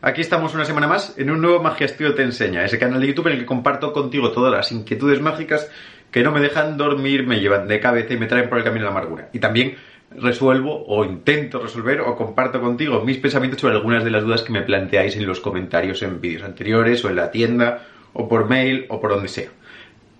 Aquí estamos una semana más en un nuevo Magia Estudio Te Enseña, ese canal de YouTube en el que comparto contigo todas las inquietudes mágicas que no me dejan dormir, me llevan de cabeza y me traen por el camino de la amargura. Y también resuelvo o intento resolver o comparto contigo mis pensamientos sobre algunas de las dudas que me planteáis en los comentarios en vídeos anteriores o en la tienda o por mail o por donde sea.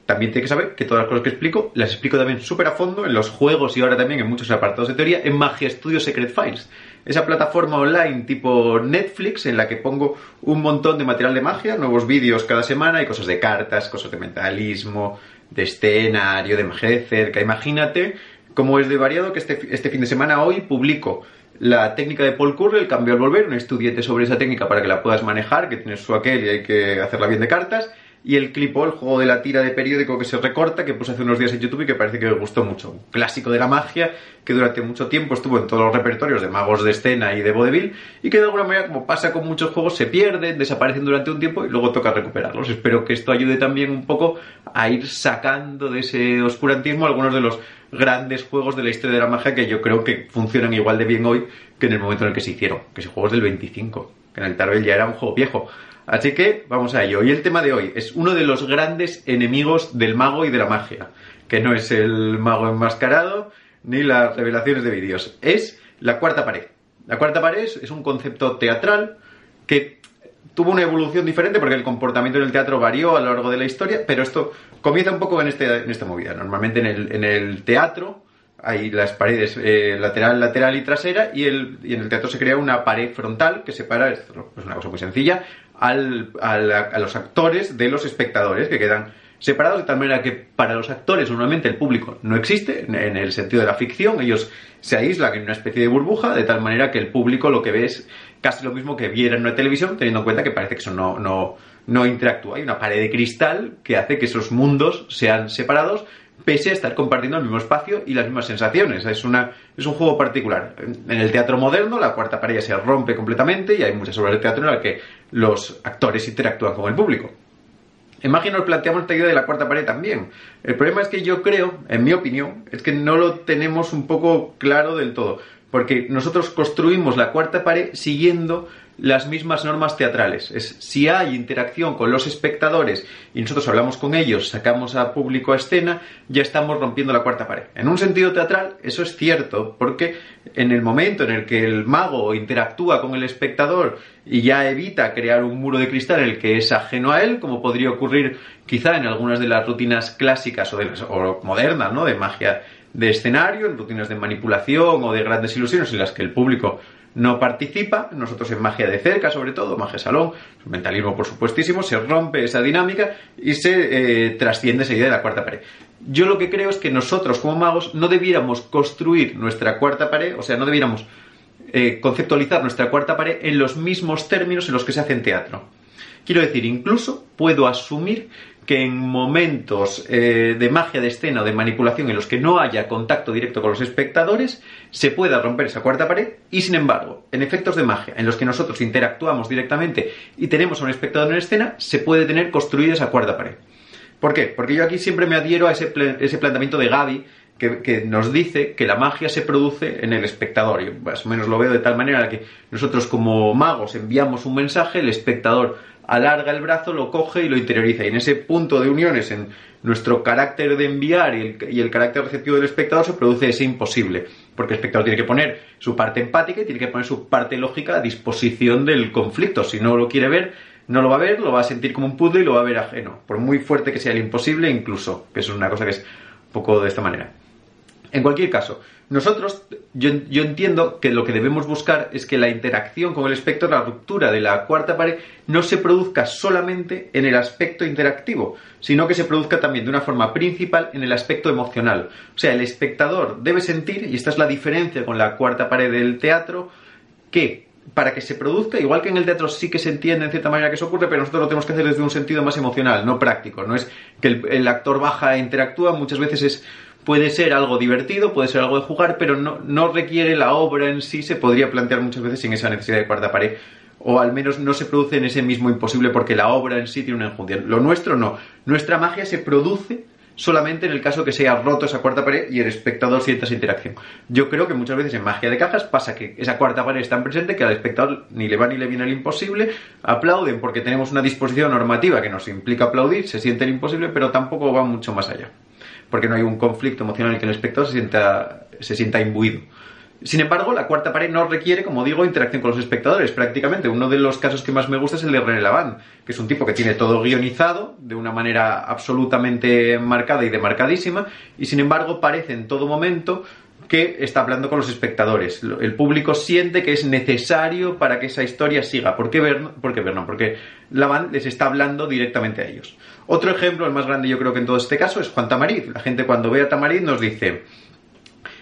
También tienes que saber que todas las cosas que explico las explico también súper a fondo en los juegos y ahora también en muchos apartados de teoría en Magia Studio Secret Files. Esa plataforma online tipo Netflix en la que pongo un montón de material de magia, nuevos vídeos cada semana y cosas de cartas, cosas de mentalismo, de escenario, de magia de cerca. Imagínate cómo es de variado que este, este fin de semana hoy publico la técnica de Paul Curry, el cambio al volver, un estudiante sobre esa técnica para que la puedas manejar, que tienes su aquel y hay que hacerla bien de cartas y el Clipo, el juego de la tira de periódico que se recorta, que puse hace unos días en YouTube y que parece que me gustó mucho. Un clásico de la magia que durante mucho tiempo estuvo en todos los repertorios de magos de escena y de vodevil y que de alguna manera, como pasa con muchos juegos, se pierden, desaparecen durante un tiempo y luego toca recuperarlos. Espero que esto ayude también un poco a ir sacando de ese oscurantismo algunos de los grandes juegos de la historia de la magia que yo creo que funcionan igual de bien hoy que en el momento en el que se hicieron, que ese juego es del 25, que en el Tarbell ya era un juego viejo. Así que vamos a ello. Y el tema de hoy es uno de los grandes enemigos del mago y de la magia, que no es el mago enmascarado ni las revelaciones de vídeos, es la cuarta pared. La cuarta pared es un concepto teatral que tuvo una evolución diferente porque el comportamiento en el teatro varió a lo largo de la historia, pero esto comienza un poco en, este, en esta movida. Normalmente en el, teatro hay las paredes eh, lateral, lateral y trasera y, el, y, en el teatro se crea una pared frontal que separa, es una cosa muy sencilla, al, a los actores de los espectadores, que quedan separados de tal manera que para los actores normalmente el público no existe en el sentido de la ficción, ellos se aíslan en una especie de burbuja de tal manera que el público lo que ve es casi lo mismo que viera en una televisión teniendo en cuenta que parece que eso no, no, no interactúa. Hay una pared de cristal que hace que esos mundos sean separados pese a estar compartiendo el mismo espacio y las mismas sensaciones. Es, una, es un juego particular. En el teatro moderno la cuarta pared se rompe completamente y hay muchas obras de teatro en las que los actores interactúan con el público. Imagino nos planteamos esta idea de la cuarta pared también. El problema es que yo creo, en mi opinión, es que no lo tenemos un poco claro del todo. Porque nosotros construimos la cuarta pared siguiendo las mismas normas teatrales. Es si hay interacción con los espectadores y nosotros hablamos con ellos, sacamos a público a escena, ya estamos rompiendo la cuarta pared. En un sentido teatral, eso es cierto, porque en el momento en el que el mago interactúa con el espectador y ya evita crear un muro de cristal en el que es ajeno a él, como podría ocurrir quizá en algunas de las rutinas clásicas o, o modernas, ¿no? De magia de escenario, en rutinas de manipulación o de grandes ilusiones en las que el público no participa, nosotros en magia de cerca sobre todo, magia salón, mentalismo por supuestísimo, se rompe esa dinámica y se eh, trasciende esa idea de la cuarta pared. Yo lo que creo es que nosotros como magos no debiéramos construir nuestra cuarta pared, o sea, no debiéramos eh, conceptualizar nuestra cuarta pared en los mismos términos en los que se hace en teatro. Quiero decir, incluso puedo asumir que en momentos eh, de magia de escena o de manipulación en los que no haya contacto directo con los espectadores, se pueda romper esa cuarta pared y sin embargo, en efectos de magia en los que nosotros interactuamos directamente y tenemos a un espectador en escena, se puede tener construida esa cuarta pared. ¿Por qué? Porque yo aquí siempre me adhiero a ese, ese planteamiento de Gaby que, nos dice que la magia se produce en el espectador. Yo más o menos lo veo de tal manera que nosotros como magos enviamos un mensaje, el espectador alarga el brazo, lo coge y lo interioriza. Y en ese punto de uniones, en nuestro carácter de enviar y el, carácter receptivo del espectador, se produce ese imposible. Porque el espectador tiene que poner su parte empática y tiene que poner su parte lógica a disposición del conflicto. Si no lo quiere ver, no lo va a ver, lo va a sentir como un puzzle y lo va a ver ajeno. Por muy fuerte que sea el imposible, incluso. Que es una cosa que es un poco de esta manera. En cualquier caso, nosotros, yo, entiendo que lo que debemos buscar es que la interacción con el espectro, la ruptura de la cuarta pared, no se produzca solamente en el aspecto interactivo, sino que se produzca también de una forma principal en el aspecto emocional. O sea, el espectador debe sentir, y esta es la diferencia con la cuarta pared del teatro, que para que se produzca, igual que en el teatro sí que se entiende en cierta manera que eso ocurre, pero nosotros lo tenemos que hacer desde un sentido más emocional, no práctico. No es que el, el actor baja e interactúa, muchas veces es puede ser algo divertido, puede ser algo de jugar, pero no, no requiere la obra en sí, se podría plantear muchas veces sin esa necesidad de cuarta pared o al menos no se produce en ese mismo imposible porque la obra en sí tiene una enjundia. Lo nuestro no. Nuestra magia se produce solamente en el caso que se haya roto esa cuarta pared y el espectador sienta esa interacción. Yo creo que muchas veces en magia de cajas pasa que esa cuarta pared es tan presente que al espectador ni le va ni le viene el imposible, aplauden porque tenemos una disposición normativa que nos implica aplaudir, se siente el imposible, pero tampoco va mucho más allá. Porque no hay un conflicto emocional en el que el espectador se sienta, se sienta imbuido. Sin embargo, la cuarta pared no requiere, como digo, interacción con los espectadores. Prácticamente, uno de los casos que más me gusta es el de René Lavand, que es un tipo que tiene todo guionizado de una manera absolutamente marcada y demarcadísima, y sin embargo parece en todo momento que está hablando con los espectadores. El público siente que es necesario para que esa historia siga. ¿Por qué Vernon? Porque Vernon, porque les está hablando directamente a ellos. Otro ejemplo, el más grande yo creo que en todo este caso, es Juan Tamariz. La gente cuando ve a Tamariz nos dice,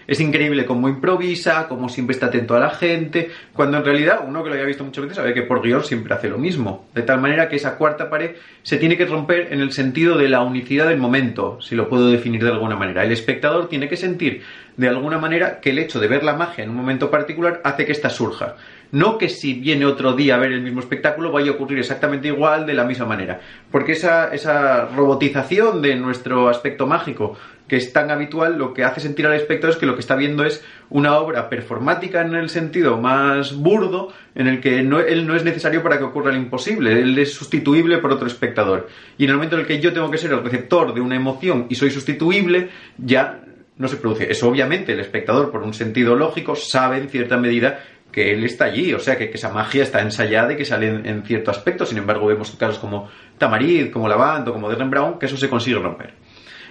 es increíble cómo improvisa, cómo siempre está atento a la gente, cuando en realidad uno que lo haya visto muchas veces sabe que por guion siempre hace lo mismo. De tal manera que esa cuarta pared se tiene que romper en el sentido de la unicidad del momento, si lo puedo definir de alguna manera. El espectador tiene que sentir de alguna manera que el hecho de ver la magia en un momento particular hace que ésta surja. No que si viene otro día a ver el mismo espectáculo vaya a ocurrir exactamente igual de la misma manera. Porque esa, esa robotización de nuestro aspecto mágico que es tan habitual, lo que hace sentir al espectador es que lo que está viendo es una obra performática en el sentido más burdo, en el que no, él no es necesario para que ocurra el imposible, él es sustituible por otro espectador. Y en el momento en el que yo tengo que ser el receptor de una emoción y soy sustituible, ya no se produce. Eso obviamente el espectador, por un sentido lógico, sabe en cierta medida que él está allí, o sea, que, esa magia está ensayada y que sale en, cierto aspecto. Sin embargo, vemos casos como Tamariz, como Lavant o como Derren Brown, que eso se consigue romper.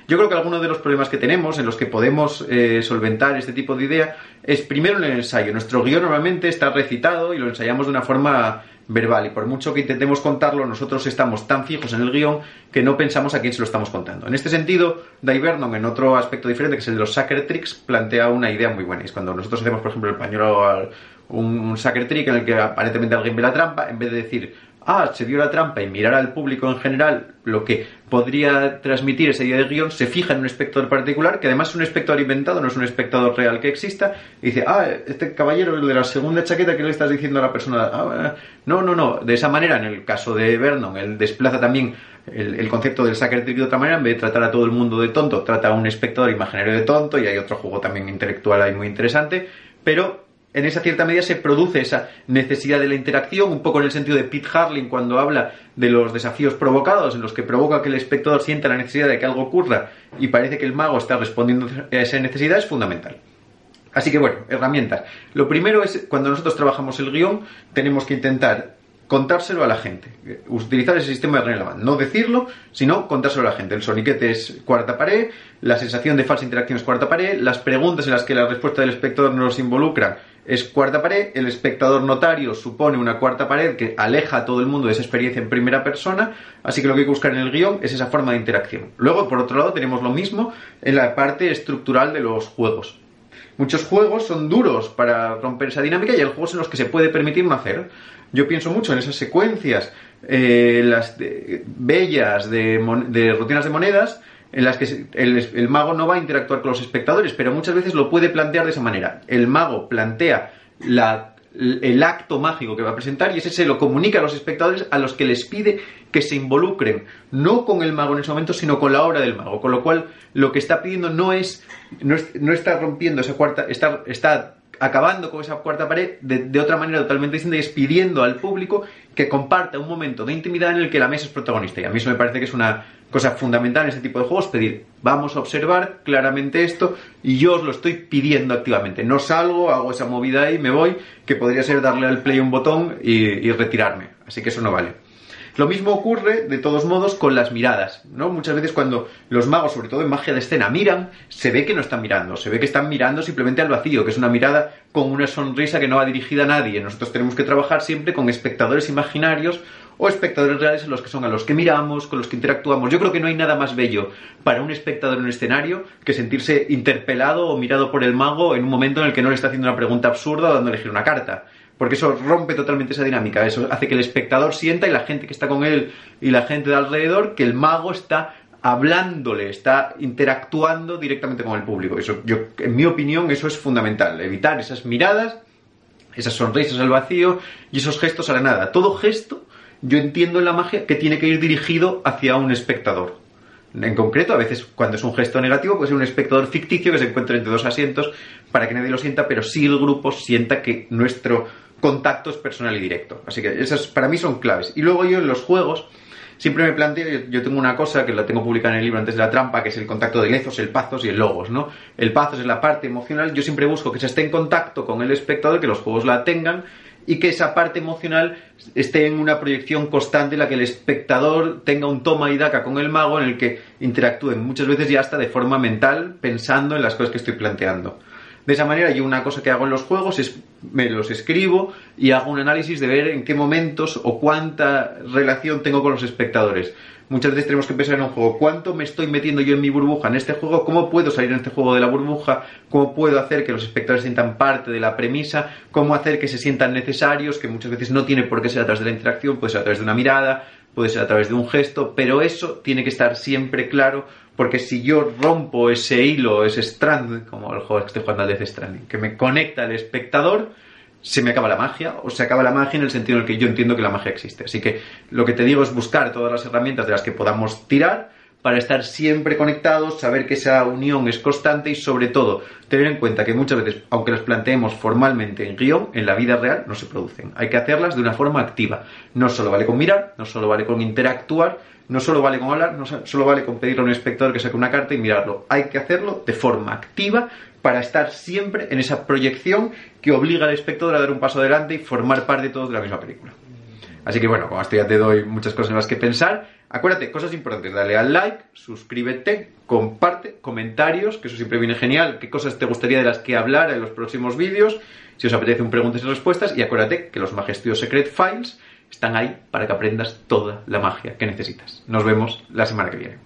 Yo creo que algunos de los problemas que tenemos, en los que podemos eh, solventar este tipo de idea, es primero en el ensayo. Nuestro guion normalmente está recitado y lo ensayamos de una forma verbal y por mucho que intentemos contarlo, nosotros estamos tan fijos en el guion que no pensamos a quién se lo estamos contando. En este sentido, Dai Vernon, en otro aspecto diferente, que es el de los Sucker Tricks, plantea una idea muy buena. Es cuando nosotros hacemos, por ejemplo, el pañuelo, un, un Sucker Trick en el que aparentemente alguien ve la trampa, en vez de decir, ah, se dio la trampa y mirar al público en general lo que podría transmitir esa idea de guion, se fija en un espectador particular, que además es un espectador inventado, no es un espectador real que exista, y dice, ah, este caballero, el de la segunda chaqueta, ¿qué le estás diciendo a la persona? Ah, no, no, no, de esa manera, en el caso de Vernon, él desplaza también el, concepto del sacker de otra manera, en vez de tratar a todo el mundo de tonto, trata a un espectador imaginario de tonto, y hay otro juego también intelectual ahí muy interesante, pero en esa cierta medida se produce esa necesidad de la interacción, un poco en el sentido de Pete Harling cuando habla de los desafíos provocados, en los que provoca que el espectador sienta la necesidad de que algo ocurra y parece que el mago está respondiendo a esa necesidad, es fundamental. Así que bueno, herramientas. Lo primero es, cuando nosotros trabajamos el guion, tenemos que intentar contárselo a la gente. Utilizar ese sistema de René No decirlo, sino contárselo a la gente. El soniquete es cuarta pared, la sensación de falsa interacción es cuarta pared, las preguntas en las que la respuesta del espectador nos involucra es cuarta pared, el espectador notario supone una cuarta pared que aleja a todo el mundo de esa experiencia en primera persona, así que lo que hay que buscar en el guion es esa forma de interacción. Luego, por otro lado, tenemos lo mismo en la parte estructural de los juegos. Muchos juegos son duros para romper esa dinámica y hay juegos en los que se puede permitir no hacer. Yo pienso mucho en esas secuencias, eh, las bellas de, de rutinas de monedas, en las que el, mago no va a interactuar con los espectadores, pero muchas veces lo puede plantear de esa manera. El mago plantea el acto mágico que va a presentar y ese se lo comunica a los espectadores a los que les pide que se involucren, no con el mago en ese momento, sino con la obra del mago. Con lo cual, lo que está pidiendo no es, no, está rompiendo esa cuarta, está, está acabando con esa cuarta pared de, otra manera totalmente distinta y es pidiendo al público que comparta un momento de intimidad en el que la mesa es protagonista. Y a mí eso me parece que es una cosa fundamental en este tipo de juegos, pedir, vamos a observar claramente esto y yo os lo estoy pidiendo activamente. No salgo, hago esa movida y me voy, que podría ser darle al play un botón y retirarme. Así que eso no vale. Lo mismo ocurre, de todos modos, con las miradas, ¿no? Muchas veces cuando los magos, sobre todo en magia de escena, miran, se ve que no están mirando, se ve que están mirando simplemente al vacío, que es una mirada con una sonrisa que no va dirigida a nadie. Nosotros tenemos que trabajar siempre con espectadores imaginarios o espectadores reales en los que son a los que miramos, con los que interactuamos. Yo creo que no hay nada más bello para un espectador en un escenario que sentirse interpelado o mirado por el mago en un momento en el que no le está haciendo una pregunta absurda o dando a elegir una carta porque eso rompe totalmente esa dinámica, eso hace que el espectador sienta y la gente que está con él y la gente de alrededor que el mago está hablándole, está interactuando directamente con el público. Eso, yo, en mi opinión, eso es fundamental, evitar esas miradas, esas sonrisas al vacío y esos gestos a la nada. Todo gesto, yo entiendo en la magia que tiene que ir dirigido hacia un espectador. En concreto, a veces cuando es un gesto negativo, puede ser un espectador ficticio que se encuentra entre dos asientos para que nadie lo sienta, pero sí el grupo sienta que nuestro contacto personal y directo. Así que esas para mí son claves. Y luego yo en los juegos siempre me planteo, yo tengo una cosa que la tengo publicada en el libro antes de la trampa, que es el contacto de lezos, el pazos y el logos, ¿no? El pazos es la parte emocional, yo siempre busco que se esté en contacto con el espectador, que los juegos la tengan y que esa parte emocional esté en una proyección constante en la que el espectador tenga un toma y daca con el mago en el que interactúen muchas veces ya hasta de forma mental pensando en las cosas que estoy planteando. De esa manera yo una cosa que hago en los juegos es me los escribo y hago un análisis de ver en qué momentos o cuánta relación tengo con los espectadores. Muchas veces tenemos que pensar en un juego, ¿cuánto me estoy metiendo yo en mi burbuja en este juego? ¿Cómo puedo salir en este juego de la burbuja? ¿Cómo puedo hacer que los espectadores sientan parte de la premisa? ¿Cómo hacer que se sientan necesarios? Que muchas veces no tiene por qué ser a través de la interacción, puede ser a través de una mirada, puede ser a través de un gesto, pero eso tiene que estar siempre claro porque si yo rompo ese hilo, ese strand, como el juego que estoy jugando al Death Stranding, que me conecta al espectador, se me acaba la magia, o se acaba la magia en el sentido en el que yo entiendo que la magia existe. Así que lo que te digo es buscar todas las herramientas de las que podamos tirar para estar siempre conectados, saber que esa unión es constante y sobre todo tener en cuenta que muchas veces, aunque las planteemos formalmente en guion, en la vida real no se producen. Hay que hacerlas de una forma activa. No solo vale con mirar, no solo vale con interactuar, no solo vale con hablar, no solo vale con pedirle a un inspector que saque una carta y mirarlo. Hay que hacerlo de forma activa para estar siempre en esa proyección que obliga al espectador a dar un paso adelante y formar parte de todos de la misma película. Así que bueno, con esto ya te doy muchas cosas en las que pensar. Acuérdate, cosas importantes, dale al like, suscríbete, comparte, comentarios, que eso siempre viene genial, qué cosas te gustaría de las que hablar en los próximos vídeos, si os apetece un preguntas y respuestas, y acuérdate que los Magestios Secret Files están ahí para que aprendas toda la magia que necesitas. Nos vemos la semana que viene.